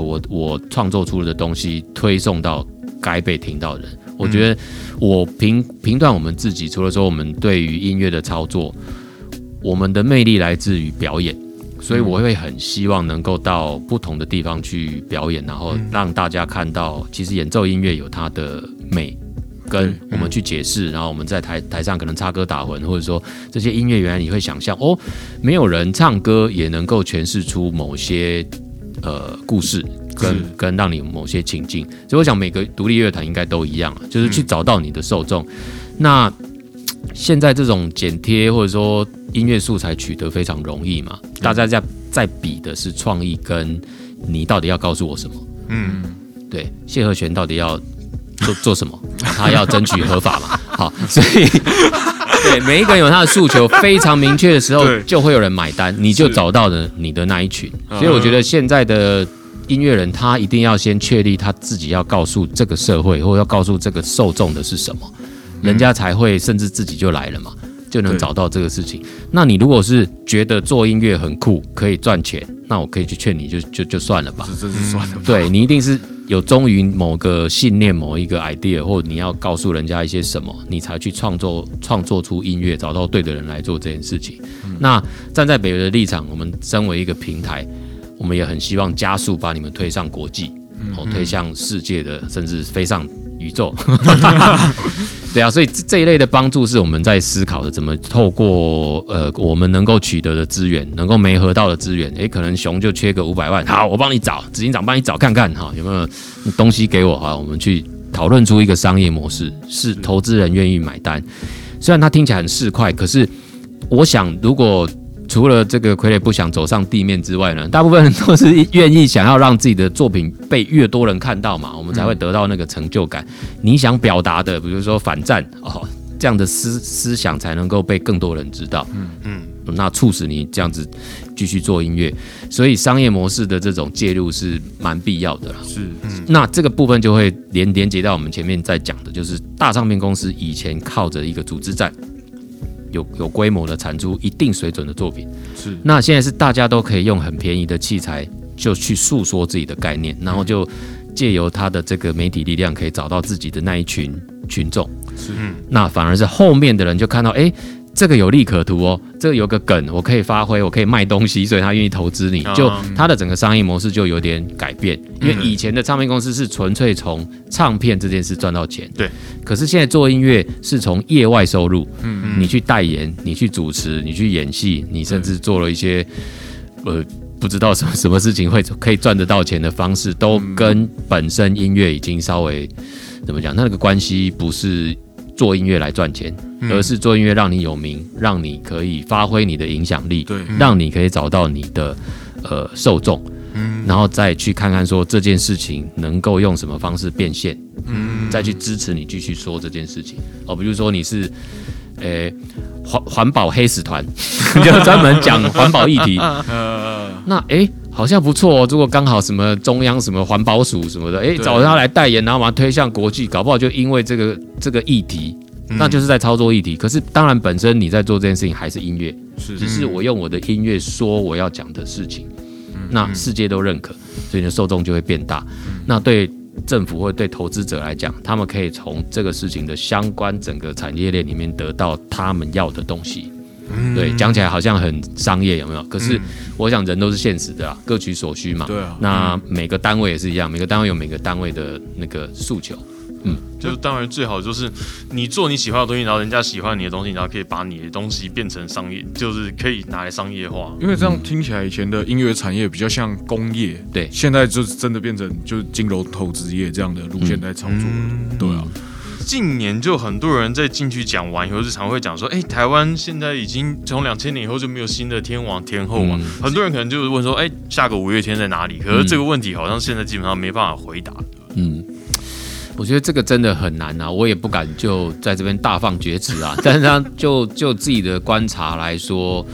我我创作出的东西推送到该被听到的人？我觉得我评评断我们自己，除了说我们对于音乐的操作，我们的魅力来自于表演。所以我会很希望能够到不同的地方去表演，然后让大家看到，其实演奏音乐有它的美，跟我们去解释，然后我们在台台上可能插歌打魂，或者说这些音乐原来你会想象哦，没有人唱歌也能够诠释出某些呃故事。跟跟让你有某些情境，所以我想每个独立乐团应该都一样啊，就是去找到你的受众。那现在这种剪贴或者说音乐素材取得非常容易嘛，大家在在比的是创意跟你到底要告诉我什么。嗯，对，谢和弦到底要做做什么？他要争取合法嘛？好，所以对 每一个人有他的诉求非常明确的时候，就会有人买单，你就找到了你的那一群。所以我觉得现在的音乐人，他一定要先确立他自己要告诉这个社会，或者要告诉这个受众的是什么，人家才会甚至自己就来了嘛。就能找到这个事情。那你如果是觉得做音乐很酷，可以赚钱，那我可以去劝你就就就算了吧。这是算了吧。对你一定是有忠于某个信念、某一个 idea，或你要告诉人家一些什么，你才去创作创作出音乐，找到对的人来做这件事情。那站在北约的立场，我们身为一个平台，我们也很希望加速把你们推上国际，哦，推向世界的，甚至飞上宇宙。对啊，所以这这一类的帮助是我们在思考的，怎么透过呃我们能够取得的资源，能够没合到的资源，诶，可能熊就缺个五百万，好，我帮你找，执行长帮你找看看哈，有没有东西给我哈，我们去讨论出一个商业模式，是投资人愿意买单。虽然它听起来很市侩，可是我想如果除了这个傀儡不想走上地面之外呢，大部分人都是愿意想要让自己的作品被越多人看到嘛，我们才会得到那个成就感。你想表达的，比如说反战哦，这样的思思想才能够被更多人知道。嗯嗯，那促使你这样子继续做音乐，所以商业模式的这种介入是蛮必要的啦。是，那这个部分就会连连接到我们前面在讲的，就是大唱片公司以前靠着一个组织战，有有规模的产出一定水准的作品。是那现在是大家都可以用很便宜的器材就去诉说自己的概念，然后就借由他的这个媒体力量，可以找到自己的那一群群众。是那反而是后面的人就看到，哎、这个有利可图哦，这个有个梗，我可以发挥，我可以卖东西，所以他愿意投资你，啊就他的整个商业模式就有点改变。因为以前的唱片公司是纯粹从唱片这件事赚到钱，对。可是现在做音乐是从业外收入，嗯，你去代言，你去主持，你去演戏，你甚至做了一些呃不知道什么什么事情会可以赚得到钱的方式，都跟本身音乐已经稍微怎么讲？那个关系不是做音乐来赚钱，而是做音乐让你有名，让你可以发挥你的影响力，对，让你可以找到你的呃受众，然后再去看看说这件事情能够用什么方式变现，嗯再去支持你继续说这件事情。哦，比如说你是。诶，环环保黑死团，你就专门讲环保议题。那诶，好像不错哦。如果刚好什么中央什么环保署什么的，诶，找他来代言，然后把它推向国际，搞不好就因为这个这个议题，那就是在操作议题。可是当然，本身你在做这件事情还是音乐，只是我用我的音乐说我要讲的事情，那世界都认可，所以你的受众就会变大。那对。政府或对投资者来讲，他们可以从这个事情的相关整个产业链里面得到他们要的东西。对，讲起来好像很商业，有没有？可是我想人都是现实的啊，各取所需嘛。对啊。那每个单位也是一样，每个单位有每个单位的那个诉求。嗯，就是当然最好就是你做你喜欢的东西，然后人家喜欢你的东西，然后可以把你的东西变成商业，就是可以拿来商业化。因为这样听起来，以前的音乐产业比较像工业，对，现在就是真的变成就是金融投资业这样的路线在操作。对啊，近年就很多人在进去讲完以后，日常会讲说，哎，台湾现在已经从两千年以后就没有新的天王天后嘛？很多人可能就是问说，哎，下个五月天在哪里？可是这个问题好像现在基本上没办法回答。嗯。我觉得这个真的很难啊，我也不敢就在这边大放厥词啊。但是他就就自己的观察来说，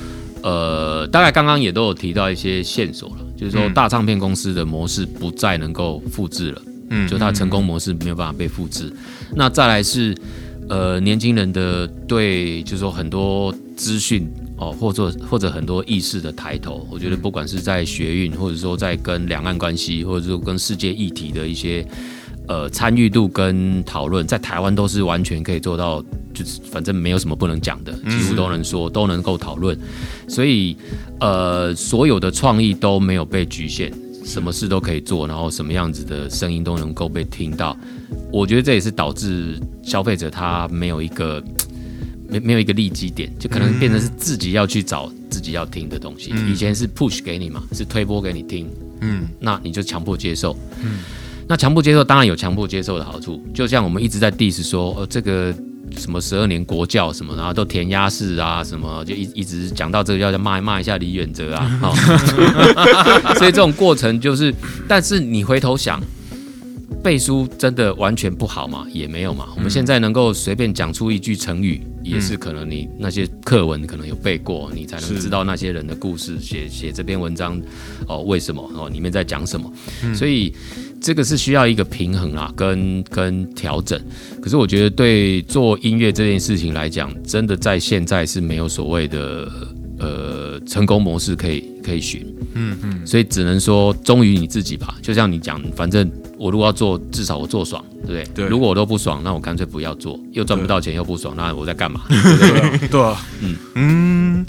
呃，大概刚刚也都有提到一些线索了，就是说大唱片公司的模式不再能够复制了，嗯，就它成功模式没有办法被复制。那再来是呃年轻人的对，就是说很多资讯哦，或者或者很多意识的抬头，我觉得不管是在学运，或者说在跟两岸关系，或者说跟世界议题的一些。呃，参与度跟讨论在台湾都是完全可以做到，就是反正没有什么不能讲的，几乎都能说，都能够讨论。所以，呃，所有的创意都没有被局限，什么事都可以做，然后什么样子的声音都能够被听到。我觉得这也是导致消费者他没有一个 没没有一个利基点，就可能变成是自己要去找自己要听的东西。以前是 push 给你嘛，是推波给你听，嗯，那你就强迫接受，嗯。那强迫接受当然有强迫接受的好处，就像我们一直在 diss 说，呃，这个什么十二年国教什么，然后都填鸭式啊，什么就一一直讲到这个要骂骂一下李远哲啊，所以这种过程就是，但是你回头想，背书真的完全不好吗？也没有嘛。我们现在能够随便讲出一句成语，也是可能你那些课文可能有背过，你才能知道那些人的故事，写写这篇文章哦，为什么哦，里面在讲什么，所以。这个是需要一个平衡啊，跟跟调整。可是我觉得对做音乐这件事情来讲，真的在现在是没有所谓的呃成功模式可以可以寻。嗯嗯。所以只能说忠于你自己吧。就像你讲，反正我如果要做，至少我做爽，对不对？对。如果我都不爽，那我干脆不要做，又赚不到钱又不爽，那我在干嘛？对啊。嗯嗯。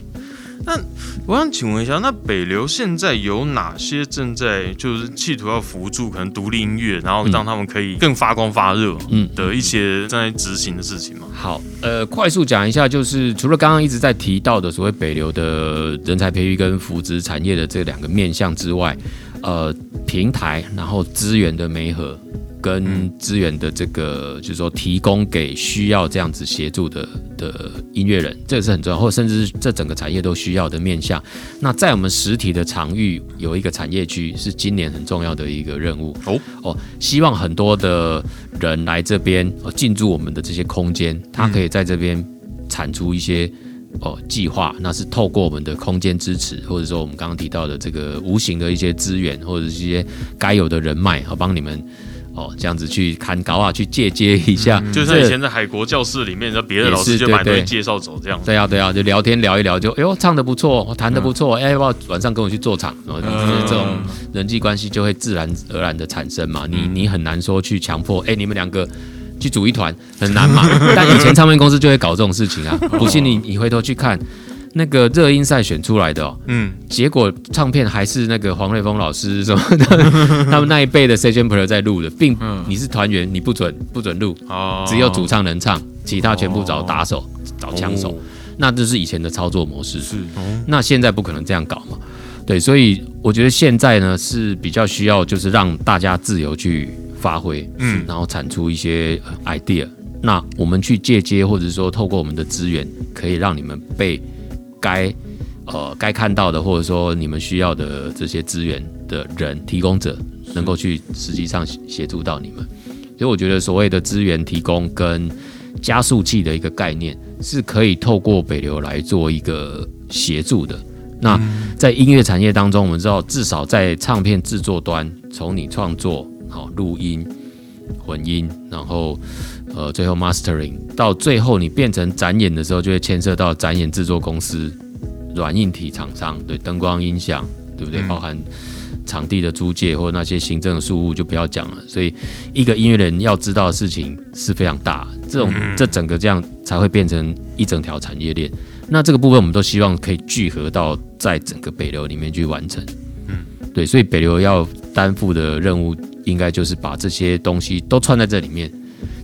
那我想请问一下，那北流现在有哪些正在就是企图要辅助可能独立音乐，然后让他们可以更发光发热，嗯的一些正在执行的事情吗？好，呃，快速讲一下，就是除了刚刚一直在提到的所谓北流的人才培育跟扶植产业的这两个面向之外，呃，平台然后资源的媒合。跟资源的这个，就是说提供给需要这样子协助的的音乐人，这个是很重要，或甚至这整个产业都需要的面向。那在我们实体的场域有一个产业区，是今年很重要的一个任务。哦。哦，希望很多的人来这边进驻我们的这些空间，他可以在这边产出一些哦计划，那是透过我们的空间支持，或者说我们刚刚提到的这个无形的一些资源，或者是一些该有的人脉，好帮你们。哦，这样子去看高啊，去借接一下，就像以前在海国教室里面，那别的老师就把东西介绍走这样。对啊，对啊，就聊天聊一聊，就哎呦唱的不错，弹的不错，哎，要不要晚上跟我去做场？然后这种人际关系就会自然而然的产生嘛。你你很难说去强迫，哎，你们两个去组一团很难嘛。但以前唱片公司就会搞这种事情啊。不信你你回头去看。那个热音赛选出来的，哦，嗯，结果唱片还是那个黄瑞峰老师什么的，他们那一辈的 session player 在录的，并你是团员，你不准不准录，哦，只有主唱能唱，其他全部找打手找枪手，那这是以前的操作模式，是，那现在不可能这样搞嘛，对，所以我觉得现在呢是比较需要，就是让大家自由去发挥，嗯，然后产出一些呃 idea。那我们去借接，或者说透过我们的资源，可以让你们被该呃该看到的，或者说你们需要的这些资源的人提供者，能够去实际上协助到你们。所以我觉得所谓的资源提供跟加速器的一个概念，是可以透过北流来做一个协助的。那在音乐产业当中，我们知道至少在唱片制作端，从你创作、好录音、混音，然后呃最后 mastering，到最后你变成展演的时候，就会牵涉到展演制作公司、软硬体厂商，对灯光音响，对不对？包含场地的租借或那些行政的事务就不要讲了。所以一个音乐人要知道的事情是非常大，这种这整个这样才会变成一整条产业链。那这个部分我们都希望可以聚合到在整个北流里面去完成。嗯，对，所以北流要担负的任务，应该就是把这些东西都串在这里面。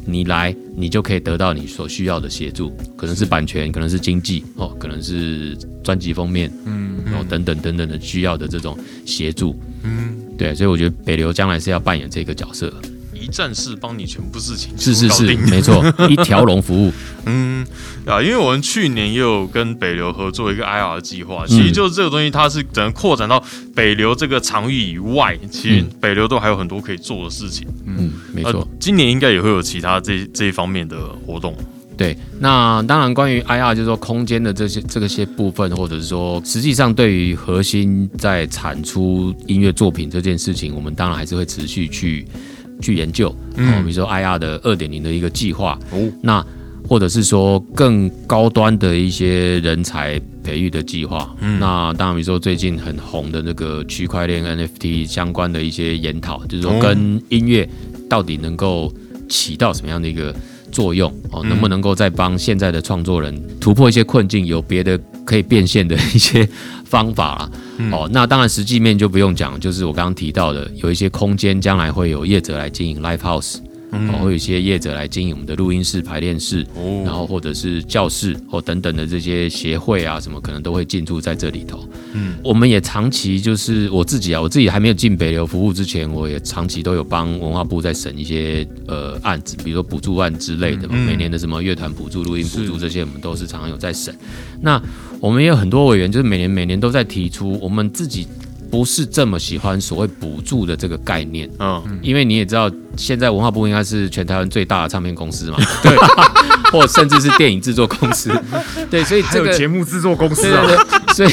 你来，你就可以得到你所需要的协助，可能是版权，可能是经济，哦，可能是专辑封面，嗯，然后等等等等的需要的这种协助。嗯，对，所以我觉得北流将来是要扮演这个角色。一站式帮你全部事情是是是，没错，一条龙服务。嗯啊，因为我们去年也有跟北流合作一个 IR 计划，其实就是这个东西，它是整个扩展到北流这个场域以外，其实北流都还有很多可以做的事情。嗯，没错，今年应该也会有其他这这一方面的活动。对，那当然关于 IR 就是说空间的这些这个些部分，或者是说实际上对于核心在产出音乐作品这件事情，我们当然还是会持续去。去研究，哦，比如说 IR 的二点零的一个计划，哦，那或者是说更高端的一些人才培育的计划，嗯，那当然，比如说最近很红的那个区块链 NFT 相关的一些研讨，就是说跟音乐到底能够起到什么样的一个作用，哦，能不能够再帮现在的创作人突破一些困境，有别的可以变现的一些。方法啊，哦，那当然实际面就不用讲，就是我刚刚提到的，有一些空间将来会有业者来经营 live house，哦，会有一些业者来经营我们的录音室、排练室，哦，然后或者是教室或等等的这些协会啊，什么可能都会进驻在这里头。嗯，我们也长期就是我自己啊，我自己还没有进北流服务之前，我也长期都有帮文化部在审一些呃案子，比如说补助案之类的嘛，每年的什么乐团补助、录音补助这些，我们都是常常有在审。那我们也有很多委员，就是每年每年都在提出，我们自己不是这么喜欢所谓补助的这个概念，嗯，因为你也知道，现在文化部应该是全台湾最大的唱片公司嘛，对，或甚至是电影制作公司，对，所以这个节目制作公司啊，所以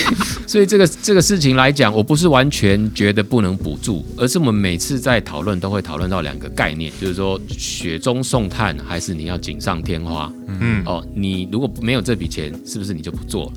所以这个这个事情来讲，我不是完全觉得不能补助，而是我们每次在讨论都会讨论到两个概念，就是说雪中送炭还是你要锦上添花，嗯，哦，你如果没有这笔钱，是不是你就不做？了？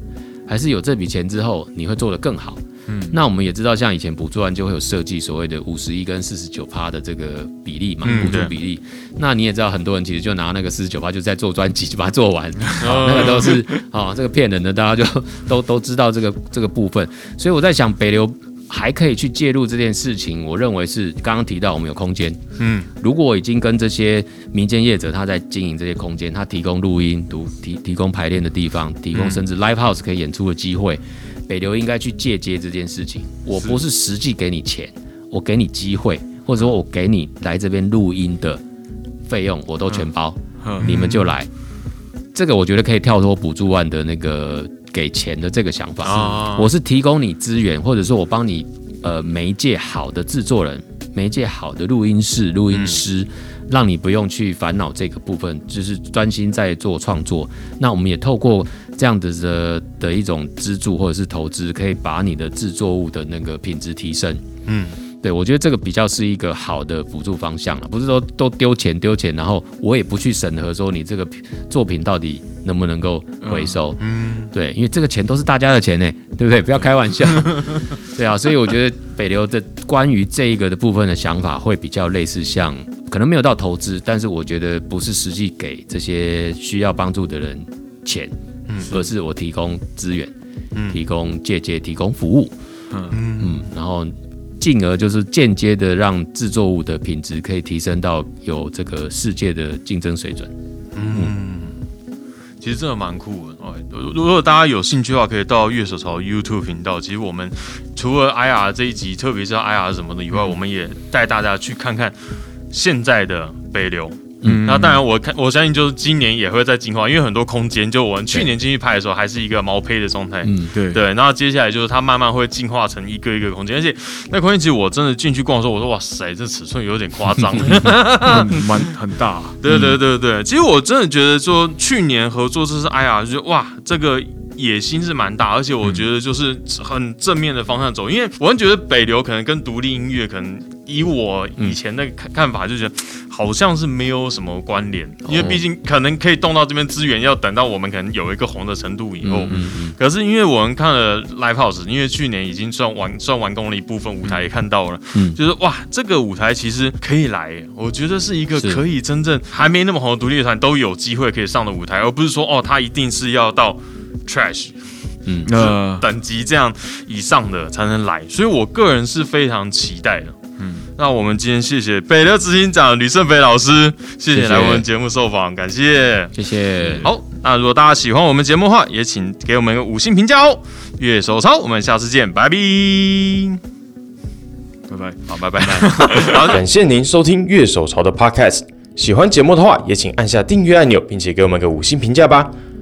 还是有这笔钱之后，你会做得更好。嗯，那我们也知道，像以前补助案就会有设计所谓的五十一跟四十九趴的这个比例嘛，补助比例。那你也知道，很多人其实就拿那个四十九趴，就在做专辑，就把它做完。那个都是啊，这个骗人的，大家就 都都知道这个这个部分。所以我在想，北流。还可以去介入这件事情，我认为是刚刚提到我们有空间。嗯，如果已经跟这些民间业者他在经营这些空间，他提供录音、读提提供排练的地方，提供甚至 live house 可以演出的机会，北流应该去借接这件事情。我不是实际给你钱，我给你机会，或者说我给你来这边录音的费用，我都全包，你们就来。这个我觉得可以跳脱补助案的那个。给钱的这个想法，我是提供你资源，或者说我帮你呃媒介好的制作人，媒介好的录音室录音师，让你不用去烦恼这个部分，就是专心在做创作。那我们也透过这样子的的一种资助或者是投资，可以把你的制作物的那个品质提升。嗯。对，我觉得这个比较是一个好的辅助方向了，不是说都丢钱丢钱，然后我也不去审核说你这个作品到底能不能够回收。嗯，对，因为这个钱都是大家的钱呢，对不对？不要开玩笑。对啊，所以我觉得北流的关于这一个的部分的想法会比较类似，像可能没有到投资，但是我觉得不是实际给这些需要帮助的人钱，嗯，而是我提供资源，嗯，提供借借提供服务，嗯嗯，然后。进而就是间接的让制作物的品质可以提升到有这个世界的竞争水准。嗯，其其实真的蛮酷的。哦，如如果大家有兴趣的话，可以到乐手潮 YouTube 频道。其实我们除了 IR 这一集，特别是 IR 什么的以外，我们也带大家去看看现在的北流。嗯，那当然，我看我相信就是今年也会在进化，因为很多空间，就我们去年进去拍的时候还是一个毛坯的状态。嗯，对对。然后接下来就是它慢慢会进化成一个一个空间，而且那空间其实我真的进去逛的时候，我说哇塞，这尺寸有点夸张，蛮很大。对对对对，其实我真的觉得说去年合作这是哎呀就哇这个。野心是蛮大，而且我觉得就是很正面的方向走，因为我觉得北流可能跟独立音乐，可能以我以前的看看法，就觉得好像是没有什么关联，因为毕竟可能可以动到这边资源，要等到我们可能有一个红的程度以后。可是因为我们看了 Live House，因为去年已经算完算完工了一部分舞台也看到了，就是哇，这个舞台其实可以来，我觉得是一个可以真正还没那么红的独立乐团都有机会可以上的舞台，而不是说哦，他一定是要到。Trash，嗯，呃，等级这样以上的才能来，所以我个人是非常期待的。嗯，那我们今天谢谢北流执行长吕胜飞老师，谢谢来我们节目受访，感谢，谢谢。好，那如果大家喜欢我们节目的话，也请给我们一个五星评价哦。月手超，我们下次见，拜拜，拜拜，好，拜拜。好，感谢您收听月手潮的 Podcast，喜欢节目的话，也请按下订阅按钮，并且给我们个五星评价吧。